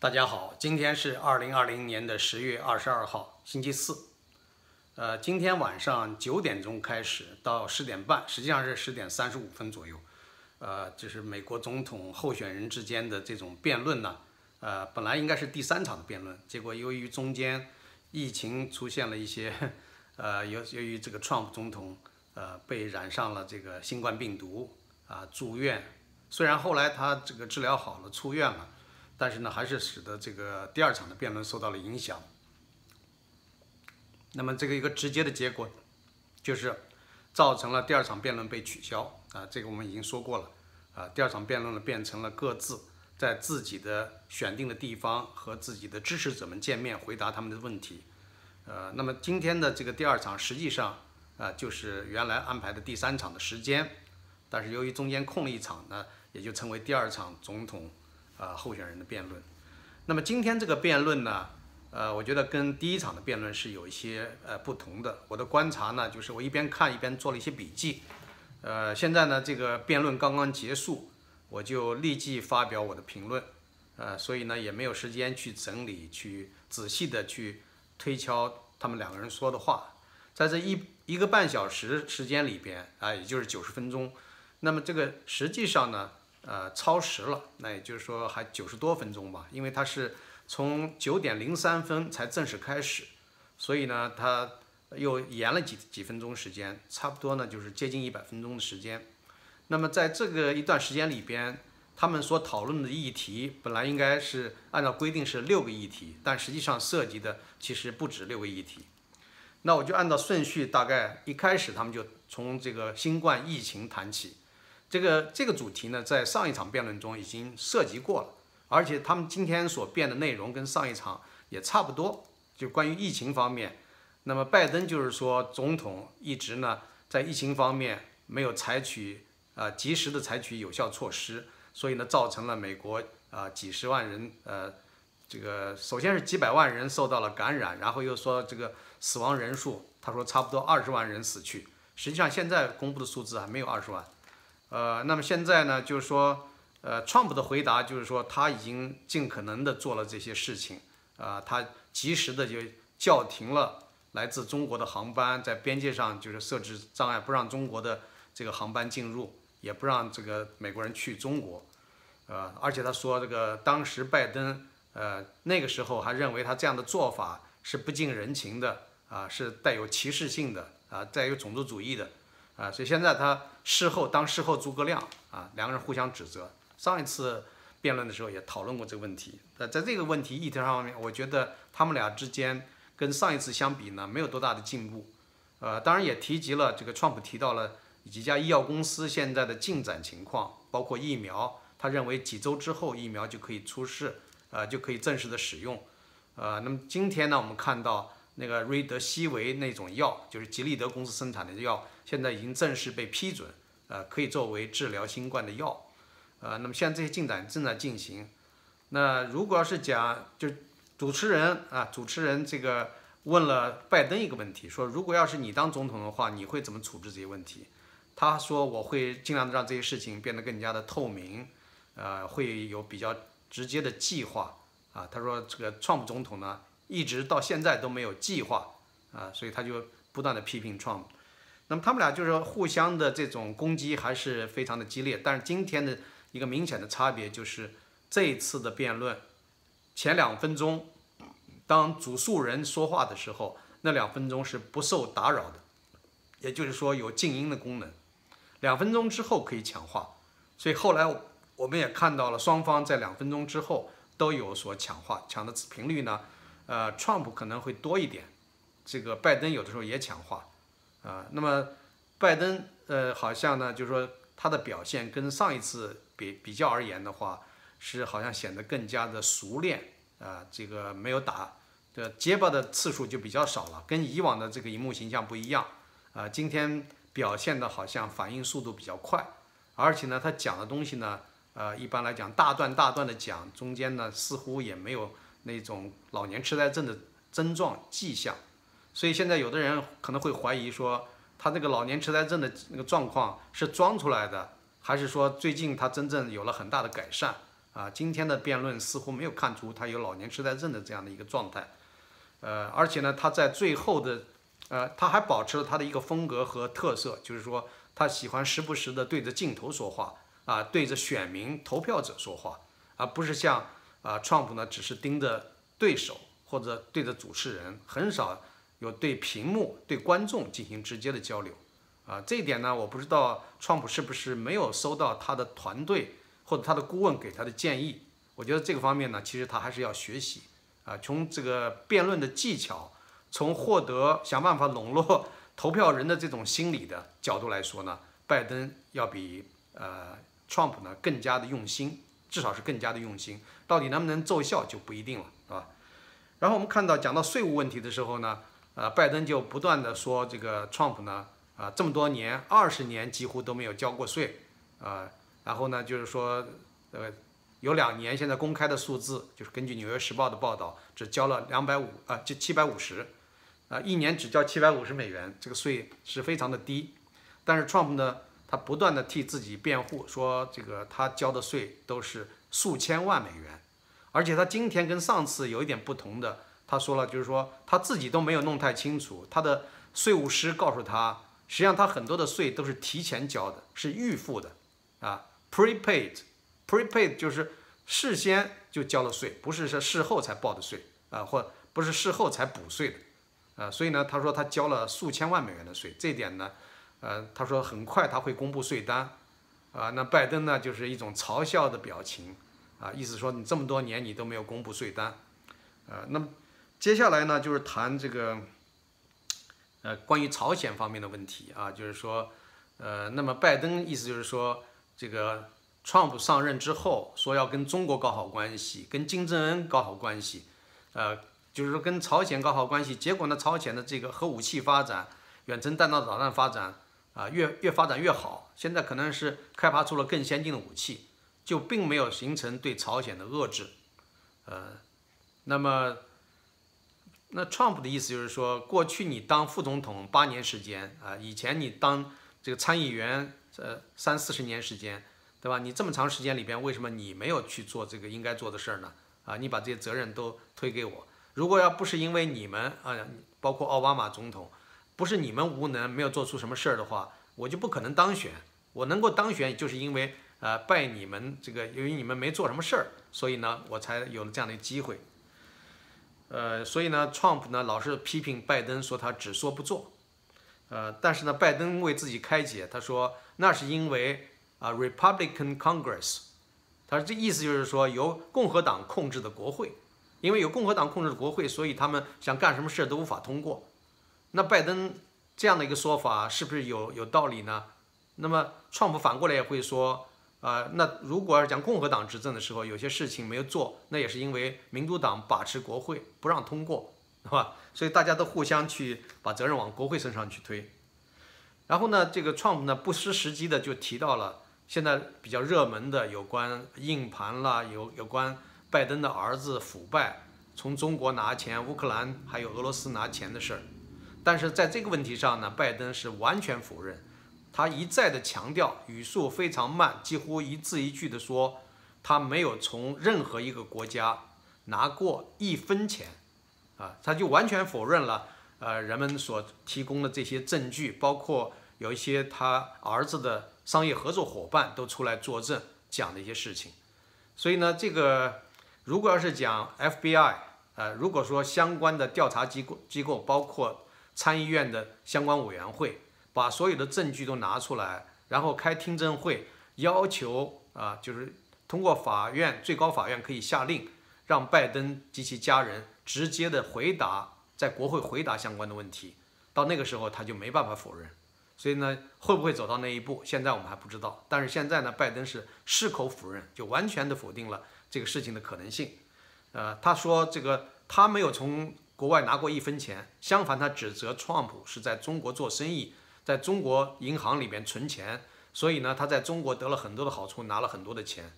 大家好，今天是二零二零年的十月二十二号，星期四。呃，今天晚上九点钟开始到十点半，实际上是十点三十五分左右。呃，就是美国总统候选人之间的这种辩论呢，呃，本来应该是第三场的辩论，结果由于中间疫情出现了一些，呃，由由于这个 Trump 总统呃被染上了这个新冠病毒啊住院，虽然后来他这个治疗好了出院了，但是呢还是使得这个第二场的辩论受到了影响。那么这个一个直接的结果就是造成了第二场辩论被取消。啊，这个我们已经说过了。啊，第二场辩论呢变成了各自在自己的选定的地方和自己的支持者们见面回答他们的问题，呃，那么今天的这个第二场实际上啊就是原来安排的第三场的时间，但是由于中间空了一场呢，也就成为第二场总统呃候选人的辩论。那么今天这个辩论呢？呃，我觉得跟第一场的辩论是有一些呃不同的。我的观察呢，就是我一边看一边做了一些笔记。呃，现在呢，这个辩论刚刚结束，我就立即发表我的评论。呃，所以呢，也没有时间去整理、去仔细的去推敲他们两个人说的话。在这一一个半小时时间里边啊，也就是九十分钟，那么这个实际上呢，呃，超时了。那也就是说还九十多分钟吧，因为它是。从九点零三分才正式开始，所以呢，他又延了几几分钟时间，差不多呢就是接近一百分钟的时间。那么在这个一段时间里边，他们所讨论的议题本来应该是按照规定是六个议题，但实际上涉及的其实不止六个议题。那我就按照顺序，大概一开始他们就从这个新冠疫情谈起。这个这个主题呢，在上一场辩论中已经涉及过了。而且他们今天所辩的内容跟上一场也差不多，就关于疫情方面。那么拜登就是说，总统一直呢在疫情方面没有采取啊及时的采取有效措施，所以呢造成了美国啊几十万人呃这个首先是几百万人受到了感染，然后又说这个死亡人数，他说差不多二十万人死去。实际上现在公布的数字还没有二十万。呃，那么现在呢就是说。呃，川普的回答就是说，他已经尽可能的做了这些事情，啊，他及时的就叫停了来自中国的航班，在边界上就是设置障碍，不让中国的这个航班进入，也不让这个美国人去中国，呃，而且他说这个当时拜登，呃，那个时候还认为他这样的做法是不近人情的，啊，是带有歧视性的，啊，带有种族主义的，啊，所以现在他事后当事后诸葛亮，啊，两个人互相指责。上一次辩论的时候也讨论过这个问题。呃，在这个问题议题上面，我觉得他们俩之间跟上一次相比呢，没有多大的进步。呃，当然也提及了这个川普提到了几家医药公司现在的进展情况，包括疫苗，他认为几周之后疫苗就可以出世，呃，就可以正式的使用。呃，那么今天呢，我们看到那个瑞德西韦那种药，就是吉利德公司生产的药，现在已经正式被批准，呃，可以作为治疗新冠的药。呃，那么现在这些进展正在进行。那如果要是讲，就主持人啊，主持人这个问了拜登一个问题，说如果要是你当总统的话，你会怎么处置这些问题？他说我会尽量让这些事情变得更加的透明，呃，会有比较直接的计划啊。他说这个川普总统呢，一直到现在都没有计划啊，所以他就不断的批评川普。那么他们俩就是互相的这种攻击还是非常的激烈，但是今天的。一个明显的差别就是，这一次的辩论前两分钟，当主诉人说话的时候，那两分钟是不受打扰的，也就是说有静音的功能。两分钟之后可以抢话，所以后来我们也看到了双方在两分钟之后都有所抢话，抢的频率呢，呃，Trump 可能会多一点，这个拜登有的时候也抢话，啊，那么拜登呃好像呢就是说他的表现跟上一次。比比较而言的话，是好像显得更加的熟练啊，这个没有打的结巴的次数就比较少了，跟以往的这个荧幕形象不一样啊。今天表现的好像反应速度比较快，而且呢，他讲的东西呢，呃，一般来讲大段大段的讲，中间呢似乎也没有那种老年痴呆症的症状迹象，所以现在有的人可能会怀疑说，他这个老年痴呆症的那个状况是装出来的。还是说最近他真正有了很大的改善啊，今天的辩论似乎没有看出他有老年痴呆症的这样的一个状态，呃，而且呢，他在最后的，呃，他还保持了他的一个风格和特色，就是说他喜欢时不时的对着镜头说话，啊，对着选民投票者说话，而不是像啊川普呢，只是盯着对手或者对着主持人，很少有对屏幕、对观众进行直接的交流，啊，这一点呢，我不知道 Trump 是不是没有收到他的团队。或者他的顾问给他的建议，我觉得这个方面呢，其实他还是要学习啊。从这个辩论的技巧，从获得想办法笼络 投票人的这种心理的角度来说呢，拜登要比呃 Trump 呢更加的用心，至少是更加的用心。到底能不能奏效就不一定了，是吧？然后我们看到讲到税务问题的时候呢，呃，拜登就不断的说这个 Trump 呢，啊，这么多年二十年几乎都没有交过税，啊。然后呢，就是说，呃，有两年现在公开的数字，就是根据《纽约时报》的报道，只交了两百五啊，就七百五十，啊，一年只交七百五十美元，这个税是非常的低。但是 Trump 呢，他不断的替自己辩护，说这个他交的税都是数千万美元，而且他今天跟上次有一点不同的，他说了，就是说他自己都没有弄太清楚，他的税务师告诉他，实际上他很多的税都是提前交的，是预付的，啊。Prepaid，prepaid 就是事先就交了税，不是说事后才报的税啊，或不是事后才补税的，啊，所以呢，他说他交了数千万美元的税，这点呢，呃，他说很快他会公布税单，啊，那拜登呢就是一种嘲笑的表情，啊，意思说你这么多年你都没有公布税单，啊，那么接下来呢就是谈这个，呃，关于朝鲜方面的问题啊，就是说，呃，那么拜登意思就是说。这个川普上任之后说要跟中国搞好关系，跟金正恩搞好关系，呃，就是说跟朝鲜搞好关系。结果呢，朝鲜的这个核武器发展、远程弹道导弹发展啊，越越发展越好。现在可能是开发出了更先进的武器，就并没有形成对朝鲜的遏制。呃，那么，那 Trump 的意思就是说，过去你当副总统八年时间啊，以前你当这个参议员。呃，三四十年时间，对吧？你这么长时间里边，为什么你没有去做这个应该做的事儿呢？啊，你把这些责任都推给我。如果要不是因为你们啊，包括奥巴马总统，不是你们无能，没有做出什么事儿的话，我就不可能当选。我能够当选，就是因为呃拜你们这个，由于你们没做什么事儿，所以呢，我才有了这样的机会。呃，所以呢，Trump 呢老是批评拜登，说他只说不做。呃，但是呢，拜登为自己开解，他说那是因为啊，Republican Congress，他说这意思就是说由共和党控制的国会，因为有共和党控制的国会，所以他们想干什么事都无法通过。那拜登这样的一个说法是不是有有道理呢？那么川普反过来也会说啊，那如果要讲共和党执政的时候，有些事情没有做，那也是因为民主党把持国会不让通过。是吧？所以大家都互相去把责任往国会身上去推。然后呢，这个 Trump 呢不失时机的就提到了现在比较热门的有关硬盘啦，有有关拜登的儿子腐败，从中国拿钱，乌克兰还有俄罗斯拿钱的事儿。但是在这个问题上呢，拜登是完全否认，他一再的强调，语速非常慢，几乎一字一句的说，他没有从任何一个国家拿过一分钱。啊，他就完全否认了，呃，人们所提供的这些证据，包括有一些他儿子的商业合作伙伴都出来作证讲的一些事情。所以呢，这个如果要是讲 FBI，呃，如果说相关的调查机构机构，包括参议院的相关委员会，把所有的证据都拿出来，然后开听证会，要求啊，就是通过法院最高法院可以下令，让拜登及其家人。直接的回答，在国会回答相关的问题，到那个时候他就没办法否认，所以呢，会不会走到那一步，现在我们还不知道。但是现在呢，拜登是矢口否认，就完全的否定了这个事情的可能性。呃，他说这个他没有从国外拿过一分钱，相反他指责川普是在中国做生意，在中国银行里面存钱，所以呢，他在中国得了很多的好处，拿了很多的钱。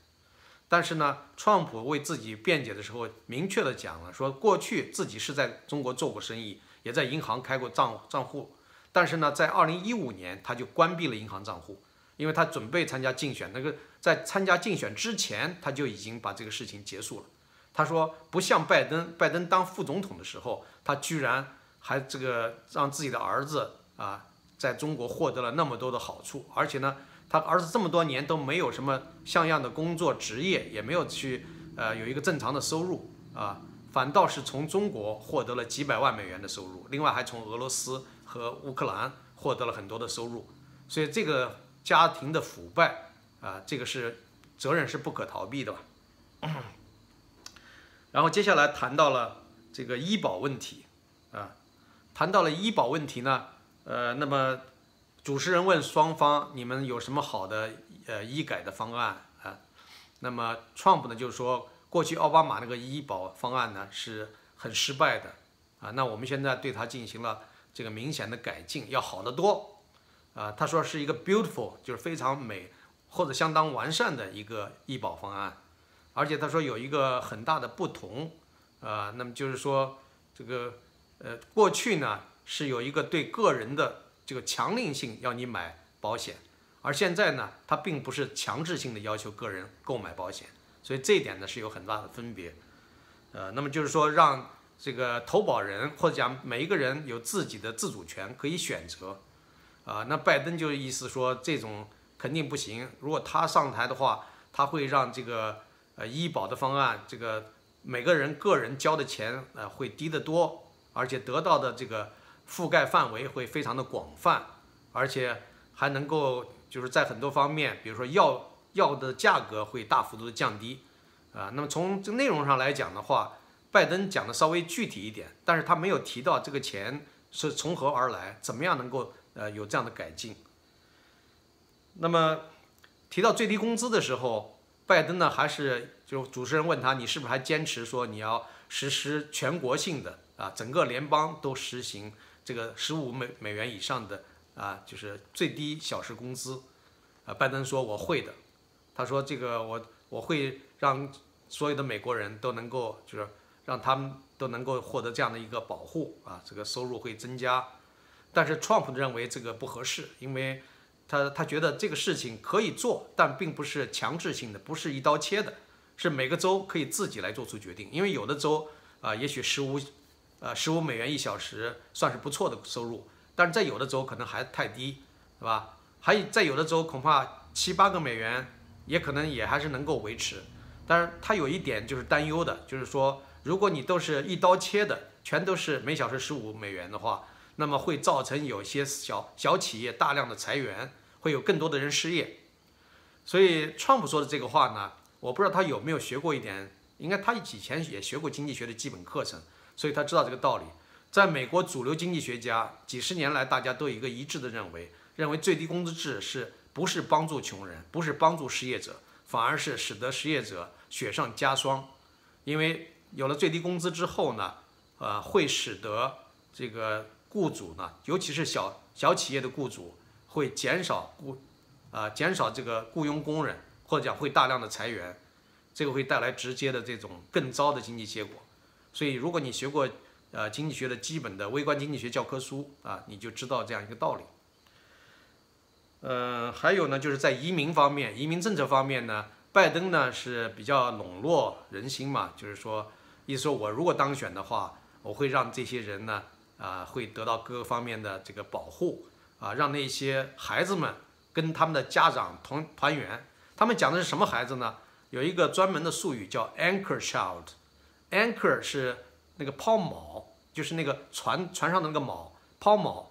但是呢，川普为自己辩解的时候，明确的讲了，说过去自己是在中国做过生意，也在银行开过账账户，但是呢，在二零一五年他就关闭了银行账户，因为他准备参加竞选，那个在参加竞选之前他就已经把这个事情结束了。他说不像拜登，拜登当副总统的时候，他居然还这个让自己的儿子啊在中国获得了那么多的好处，而且呢，他儿子这么多年都没有什么像样的工作职业，也没有去呃有一个正常的收入啊，反倒是从中国获得了几百万美元的收入，另外还从俄罗斯和乌克兰获得了很多的收入，所以这个家庭的腐败啊，这个是责任是不可逃避的吧。然后接下来谈到了这个医保问题，啊，谈到了医保问题呢，呃，那么主持人问双方你们有什么好的呃医改的方案啊？那么 Trump 呢就是说过去奥巴马那个医保方案呢是很失败的，啊，那我们现在对它进行了这个明显的改进，要好得多，啊，他说是一个 beautiful 就是非常美或者相当完善的一个医保方案。而且他说有一个很大的不同，啊，那么就是说这个呃过去呢是有一个对个人的这个强令性要你买保险，而现在呢它并不是强制性的要求个人购买保险，所以这一点呢是有很大的分别，呃，那么就是说让这个投保人或者讲每一个人有自己的自主权可以选择，啊，那拜登就意思说这种肯定不行，如果他上台的话，他会让这个。呃，医保的方案，这个每个人个人交的钱呃会低得多，而且得到的这个覆盖范围会非常的广泛，而且还能够就是在很多方面，比如说药药的价格会大幅度的降低，啊，那么从这内容上来讲的话，拜登讲的稍微具体一点，但是他没有提到这个钱是从何而来，怎么样能够呃有这样的改进。那么提到最低工资的时候。拜登呢，还是就主持人问他，你是不是还坚持说你要实施全国性的啊，整个联邦都实行这个十五美美元以上的啊，就是最低小时工资？啊，拜登说我会的，他说这个我我会让所有的美国人都能够，就是让他们都能够获得这样的一个保护啊，这个收入会增加。但是 Trump 认为这个不合适，因为。他他觉得这个事情可以做，但并不是强制性的，不是一刀切的，是每个州可以自己来做出决定。因为有的州啊，也许十五，呃，十五美元一小时算是不错的收入，但是在有的州可能还太低，是吧？还有在有的州恐怕七八个美元也可能也还是能够维持。但是他有一点就是担忧的，就是说，如果你都是一刀切的，全都是每小时十五美元的话，那么会造成有些小小企业大量的裁员。会有更多的人失业，所以川普说的这个话呢，我不知道他有没有学过一点，应该他以前也学过经济学的基本课程，所以他知道这个道理。在美国主流经济学家几十年来，大家都有一个一致的认为，认为最低工资制是不是帮助穷人，不是帮助失业者，反而是使得失业者雪上加霜，因为有了最低工资之后呢，呃，会使得这个雇主呢，尤其是小小企业的雇主。会减少雇，呃，减少这个雇佣工人，或者讲会大量的裁员，这个会带来直接的这种更糟的经济结果。所以，如果你学过呃经济学的基本的微观经济学教科书啊，你就知道这样一个道理。呃，还有呢，就是在移民方面，移民政策方面呢，拜登呢是比较笼络人心嘛，就是说，意思说我如果当选的话，我会让这些人呢，啊，会得到各个方面的这个保护。啊，让那些孩子们跟他们的家长同团圆。他们讲的是什么孩子呢？有一个专门的术语叫 anchor child。Anchor 是那个抛锚，就是那个船船上的那个锚，抛锚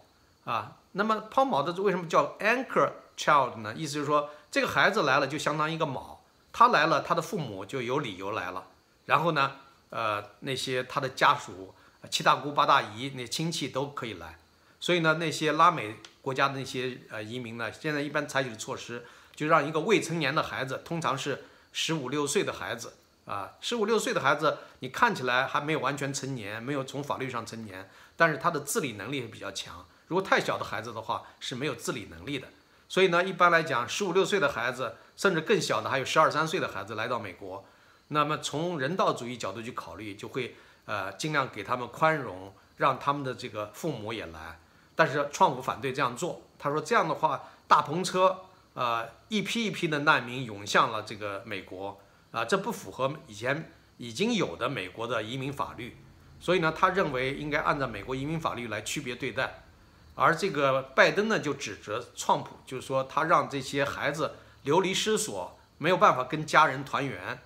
啊。那么抛锚的为什么叫 anchor child 呢？意思就是说，这个孩子来了就相当于一个锚，他来了，他的父母就有理由来了。然后呢，呃，那些他的家属、七大姑八大姨、那亲戚都可以来。所以呢，那些拉美国家的那些呃移民呢，现在一般采取的措施，就让一个未成年的孩子，通常是十五六岁的孩子啊，十五六岁的孩子，你看起来还没有完全成年，没有从法律上成年，但是他的自理能力比较强。如果太小的孩子的话，是没有自理能力的。所以呢，一般来讲，十五六岁的孩子，甚至更小的，还有十二三岁的孩子来到美国，那么从人道主义角度去考虑，就会呃尽量给他们宽容，让他们的这个父母也来。但是创普反对这样做，他说这样的话，大篷车呃，一批一批的难民涌向了这个美国，啊，这不符合以前已经有的美国的移民法律，所以呢，他认为应该按照美国移民法律来区别对待，而这个拜登呢就指责创普，就是说他让这些孩子流离失所，没有办法跟家人团圆，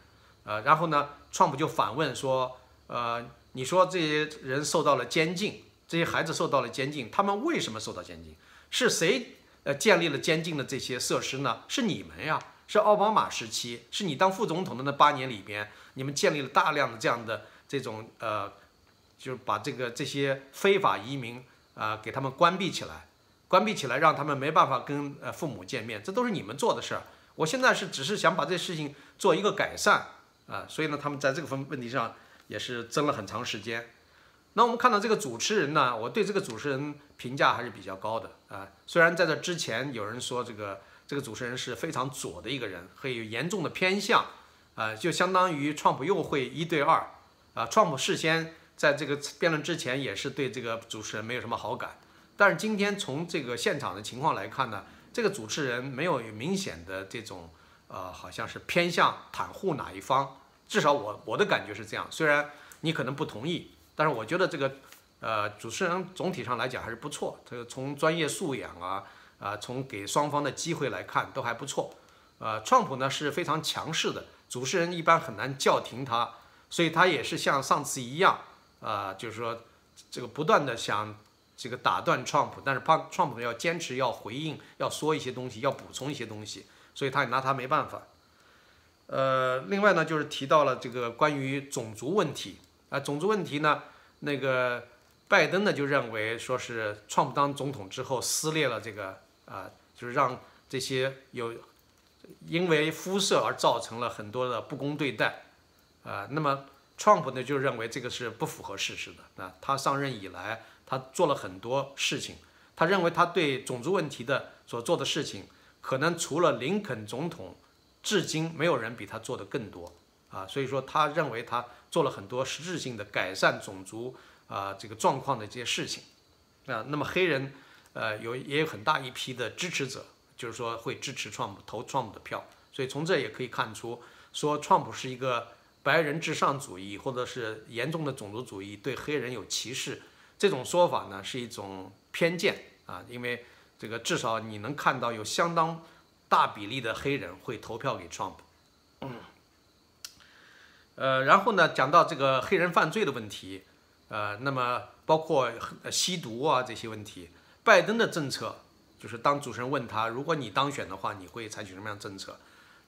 呃，然后呢，创普就反问说，呃，你说这些人受到了监禁，这些孩子受到了监禁，他们为什么受到监禁？是谁？呃，建立了监禁的这些设施呢，是你们呀，是奥巴马时期，是你当副总统的那八年里边，你们建立了大量的这样的这种呃，就是把这个这些非法移民啊，给他们关闭起来，关闭起来，让他们没办法跟呃父母见面，这都是你们做的事儿。我现在是只是想把这事情做一个改善啊，所以呢，他们在这个分问题上也是争了很长时间。那我们看到这个主持人呢，我对这个主持人评价还是比较高的啊。虽然在这之前有人说这个这个主持人是非常左的一个人，会有严重的偏向，啊，就相当于川普又会一对二啊。川普事先在这个辩论之前也是对这个主持人没有什么好感，但是今天从这个现场的情况来看呢，这个主持人没有明显的这种呃，好像是偏向袒护哪一方，至少我我的感觉是这样。虽然你可能不同意。但是我觉得这个，呃，主持人总体上来讲还是不错。这个从专业素养啊，啊，从给双方的机会来看都还不错。呃，川普呢是非常强势的，主持人一般很难叫停他，所以他也是像上次一样，啊，就是说这个不断的想这个打断川普，但是怕川普要坚持要回应，要说一些东西，要补充一些东西，所以他也拿他没办法。呃，另外呢就是提到了这个关于种族问题。啊，种族问题呢？那个拜登呢就认为说是川普当总统之后撕裂了这个啊，就是让这些有因为肤色而造成了很多的不公对待啊。那么 Trump 呢就认为这个是不符合事实的啊。他上任以来，他做了很多事情，他认为他对种族问题的所做的事情，可能除了林肯总统，至今没有人比他做的更多啊。所以说，他认为他。做了很多实质性的改善种族啊这个状况的这些事情，啊，那么黑人呃有也有很大一批的支持者，就是说会支持川普投川普的票，所以从这也可以看出，说川普是一个白人至上主义或者是严重的种族主义，对黑人有歧视，这种说法呢是一种偏见啊，因为这个至少你能看到有相当大比例的黑人会投票给川普。呃，然后呢，讲到这个黑人犯罪的问题，呃，那么包括吸毒啊这些问题，拜登的政策就是当主持人问他，如果你当选的话，你会采取什么样的政策？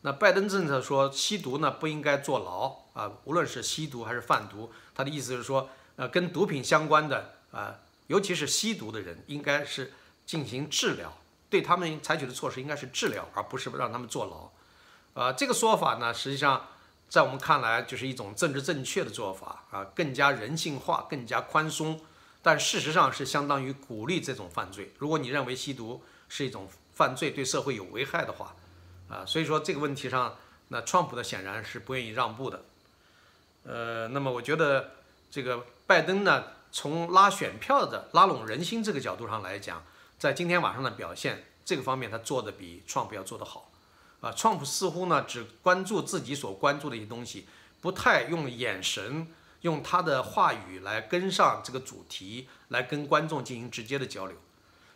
那拜登政策说，吸毒呢不应该坐牢啊，无论是吸毒还是贩毒，他的意思是说，呃，跟毒品相关的啊，尤其是吸毒的人，应该是进行治疗，对他们采取的措施应该是治疗，而不是让他们坐牢。呃，这个说法呢，实际上。在我们看来，就是一种政治正确的做法啊，更加人性化，更加宽松。但事实上是相当于鼓励这种犯罪。如果你认为吸毒是一种犯罪，对社会有危害的话，啊，所以说这个问题上，那川普的显然是不愿意让步的。呃，那么我觉得这个拜登呢，从拉选票的、拉拢人心这个角度上来讲，在今天晚上的表现这个方面，他做的比川普要做得好。啊，川普似乎呢只关注自己所关注的一些东西，不太用眼神、用他的话语来跟上这个主题，来跟观众进行直接的交流。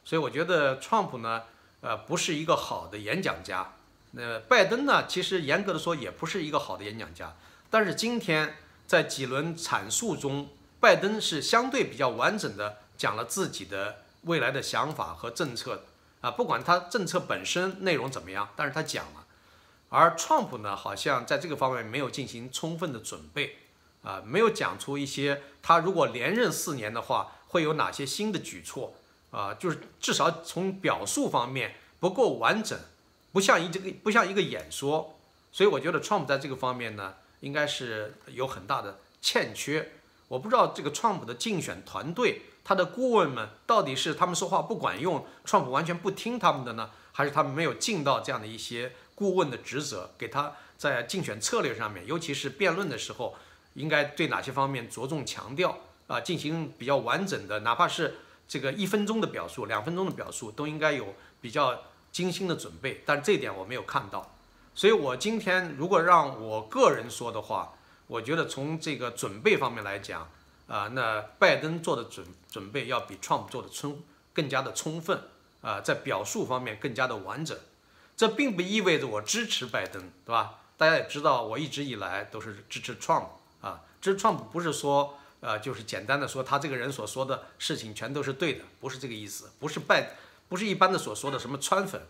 所以我觉得川普呢，呃，不是一个好的演讲家。那拜登呢，其实严格的说也不是一个好的演讲家。但是今天在几轮阐述中，拜登是相对比较完整的讲了自己的未来的想法和政策。啊，不管他政策本身内容怎么样，但是他讲了，而川普呢，好像在这个方面没有进行充分的准备，啊，没有讲出一些他如果连任四年的话会有哪些新的举措，啊，就是至少从表述方面不够完整，不像一这个不像一个演说，所以我觉得川普在这个方面呢，应该是有很大的欠缺。我不知道这个川普的竞选团队。他的顾问们到底是他们说话不管用，川普完全不听他们的呢，还是他们没有尽到这样的一些顾问的职责，给他在竞选策略上面，尤其是辩论的时候，应该对哪些方面着重强调啊，进行比较完整的，哪怕是这个一分钟的表述、两分钟的表述，都应该有比较精心的准备，但这一点我没有看到。所以我今天如果让我个人说的话，我觉得从这个准备方面来讲，啊，那拜登做的准准备要比 Trump 做的充更加的充分，啊，在表述方面更加的完整。这并不意味着我支持拜登，对吧？大家也知道，我一直以来都是支持 Trump 啊，支持 Trump 不是说，呃，就是简单的说他这个人所说的事情全都是对的，不是这个意思，不是拜，不是一般的所说的什么川粉，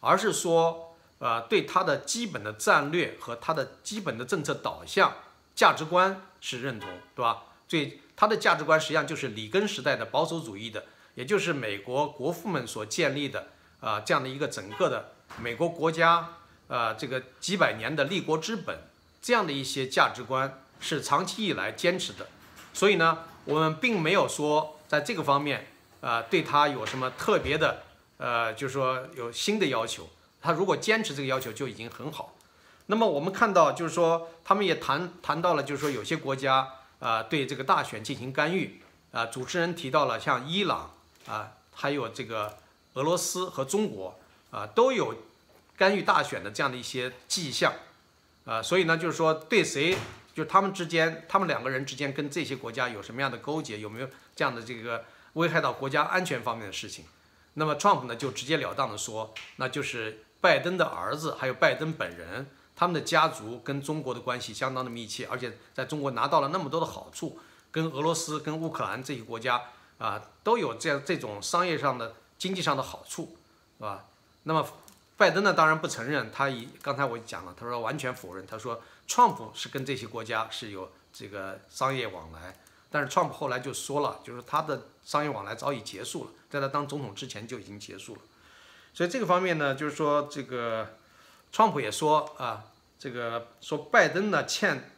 而是说，呃，对他的基本的战略和他的基本的政策导向、价值观是认同，对吧？最他的价值观实际上就是里根时代的保守主义的，也就是美国国父们所建立的啊这样的一个整个的。美国国家，呃，这个几百年的立国之本，这样的一些价值观是长期以来坚持的，所以呢，我们并没有说在这个方面，呃，对他有什么特别的，呃，就是说有新的要求。他如果坚持这个要求就已经很好。那么我们看到，就是说他们也谈谈到了，就是说有些国家啊对这个大选进行干预啊。主持人提到了像伊朗啊，还有这个俄罗斯和中国。啊，都有干预大选的这样的一些迹象，啊，所以呢，就是说对谁，就他们之间，他们两个人之间跟这些国家有什么样的勾结，有没有这样的这个危害到国家安全方面的事情？那么 Trump 呢就直截了当的说，那就是拜登的儿子还有拜登本人，他们的家族跟中国的关系相当的密切，而且在中国拿到了那么多的好处，跟俄罗斯、跟乌克兰这些国家啊都有这样这种商业上的、经济上的好处，是吧？那么，拜登呢？当然不承认。他以刚才我讲了，他说完全否认。他说，Trump 是跟这些国家是有这个商业往来。但是 Trump 后来就说了，就是他的商业往来早已结束了，在他当总统之前就已经结束了。所以这个方面呢，就是说这个，Trump 也说啊，这个说拜登呢欠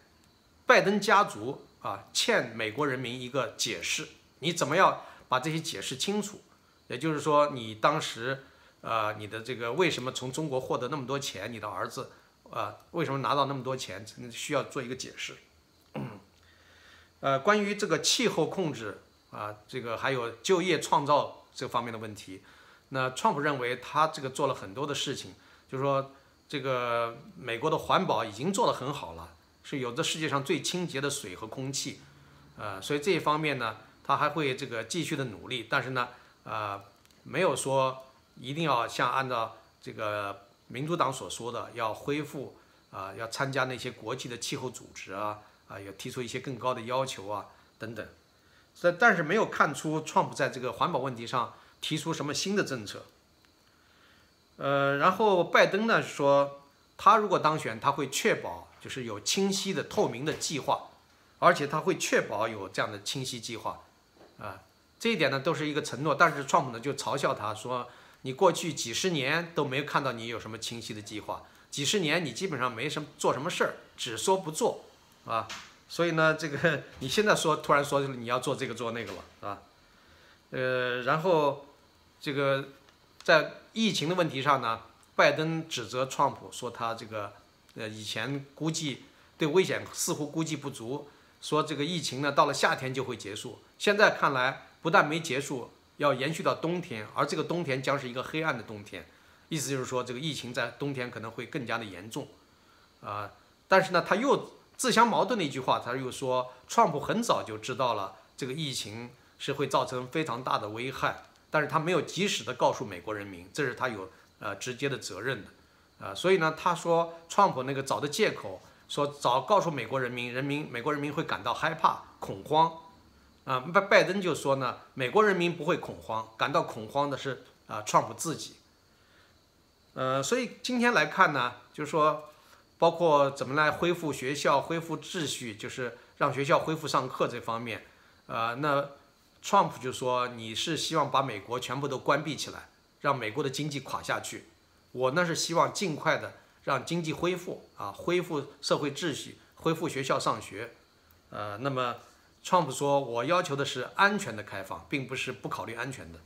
拜登家族啊欠美国人民一个解释。你怎么样把这些解释清楚？也就是说，你当时。呃，你的这个为什么从中国获得那么多钱？你的儿子，呃，为什么拿到那么多钱？需要做一个解释。呃，关于这个气候控制啊，这个还有就业创造这方面的问题，那川普认为他这个做了很多的事情，就是说这个美国的环保已经做得很好了，是有着世界上最清洁的水和空气，呃，所以这一方面呢，他还会这个继续的努力，但是呢，呃，没有说。一定要像按照这个民主党所说的，要恢复啊，要参加那些国际的气候组织啊，啊，要提出一些更高的要求啊，等等。但但是没有看出川普在这个环保问题上提出什么新的政策。呃，然后拜登呢说，他如果当选，他会确保就是有清晰的、透明的计划，而且他会确保有这样的清晰计划啊。这一点呢都是一个承诺，但是川普呢就嘲笑他说。你过去几十年都没有看到你有什么清晰的计划，几十年你基本上没什么做什么事儿，只说不做，啊，所以呢，这个你现在说突然说你要做这个做那个了，啊，呃，然后这个在疫情的问题上呢，拜登指责川普说他这个呃以前估计对危险似乎估计不足，说这个疫情呢到了夏天就会结束，现在看来不但没结束。要延续到冬天，而这个冬天将是一个黑暗的冬天，意思就是说，这个疫情在冬天可能会更加的严重，啊，但是呢，他又自相矛盾的一句话，他又说，川普很早就知道了这个疫情是会造成非常大的危害，但是他没有及时的告诉美国人民，这是他有呃直接的责任的，啊，所以呢，他说，川普那个找的借口，说早告诉美国人民，人民美国人民会感到害怕恐慌。啊，拜拜登就说呢，美国人民不会恐慌，感到恐慌的是啊，川普自己。呃，所以今天来看呢，就是说，包括怎么来恢复学校、恢复秩序，就是让学校恢复上课这方面，呃，那川普就说你是希望把美国全部都关闭起来，让美国的经济垮下去。我呢是希望尽快的让经济恢复啊，恢复社会秩序，恢复学校上学。呃，那么。川普说：“我要求的是安全的开放，并不是不考虑安全的。”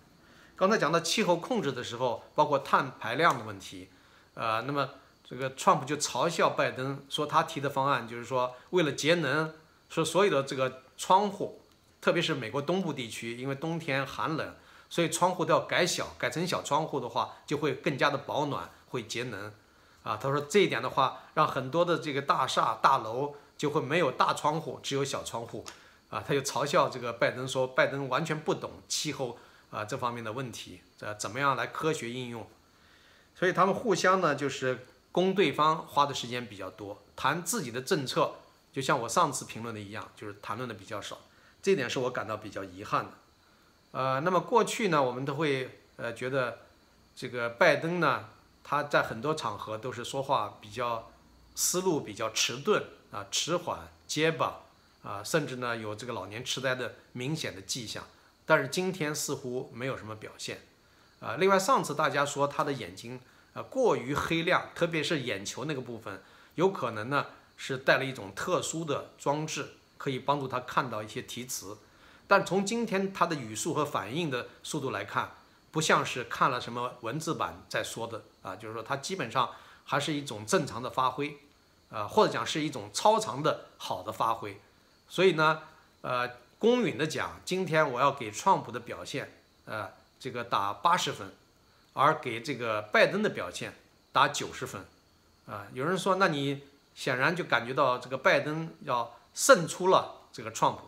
刚才讲到气候控制的时候，包括碳排量的问题，呃，那么这个川普就嘲笑拜登说，他提的方案就是说，为了节能，说所有的这个窗户，特别是美国东部地区，因为冬天寒冷，所以窗户都要改小，改成小窗户的话，就会更加的保暖，会节能。啊，他说这一点的话，让很多的这个大厦大楼就会没有大窗户，只有小窗户。啊，他就嘲笑这个拜登说，拜登完全不懂气候啊这方面的问题，这怎么样来科学应用？所以他们互相呢，就是攻对方花的时间比较多，谈自己的政策，就像我上次评论的一样，就是谈论的比较少。这点是我感到比较遗憾的。呃，那么过去呢，我们都会呃觉得这个拜登呢，他在很多场合都是说话比较思路比较迟钝啊，迟缓结巴啊，甚至呢有这个老年痴呆的明显的迹象。但是今天似乎没有什么表现啊。另外上次大家说他的眼睛啊过于黑亮，特别是眼球那个部分，有可能呢是带了一种特殊的装置。可以帮助他看到一些题词，但从今天他的语速和反应的速度来看，不像是看了什么文字版在说的啊，就是说他基本上还是一种正常的发挥，啊，或者讲是一种超常的好的发挥。所以呢，呃，公允的讲，今天我要给川普的表现，呃，这个打八十分，而给这个拜登的表现打九十分，啊，有人说，那你显然就感觉到这个拜登要。胜出了这个川普，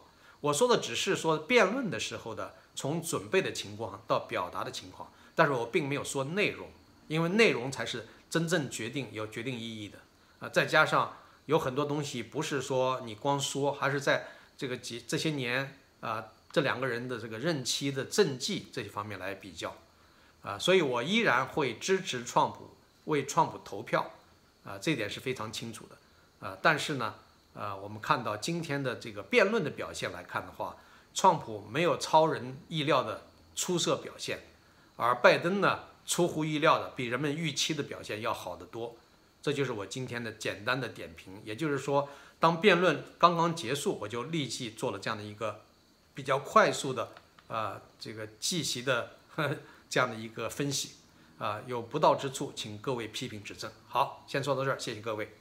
我说的只是说辩论的时候的从准备的情况到表达的情况，但是我并没有说内容，因为内容才是真正决定有决定意义的啊。再加上有很多东西不是说你光说，还是在这个几这些年啊这两个人的这个任期的政绩这些方面来比较啊，所以我依然会支持川普，为川普投票啊，这点是非常清楚的啊，但是呢。呃，我们看到今天的这个辩论的表现来看的话，川普没有超人意料的出色表现，而拜登呢，出乎意料的比人们预期的表现要好得多。这就是我今天的简单的点评。也就是说，当辩论刚刚结束，我就立即做了这样的一个比较快速的啊这个记习的这样的一个分析。啊，有不到之处，请各位批评指正。好，先说到这儿，谢谢各位。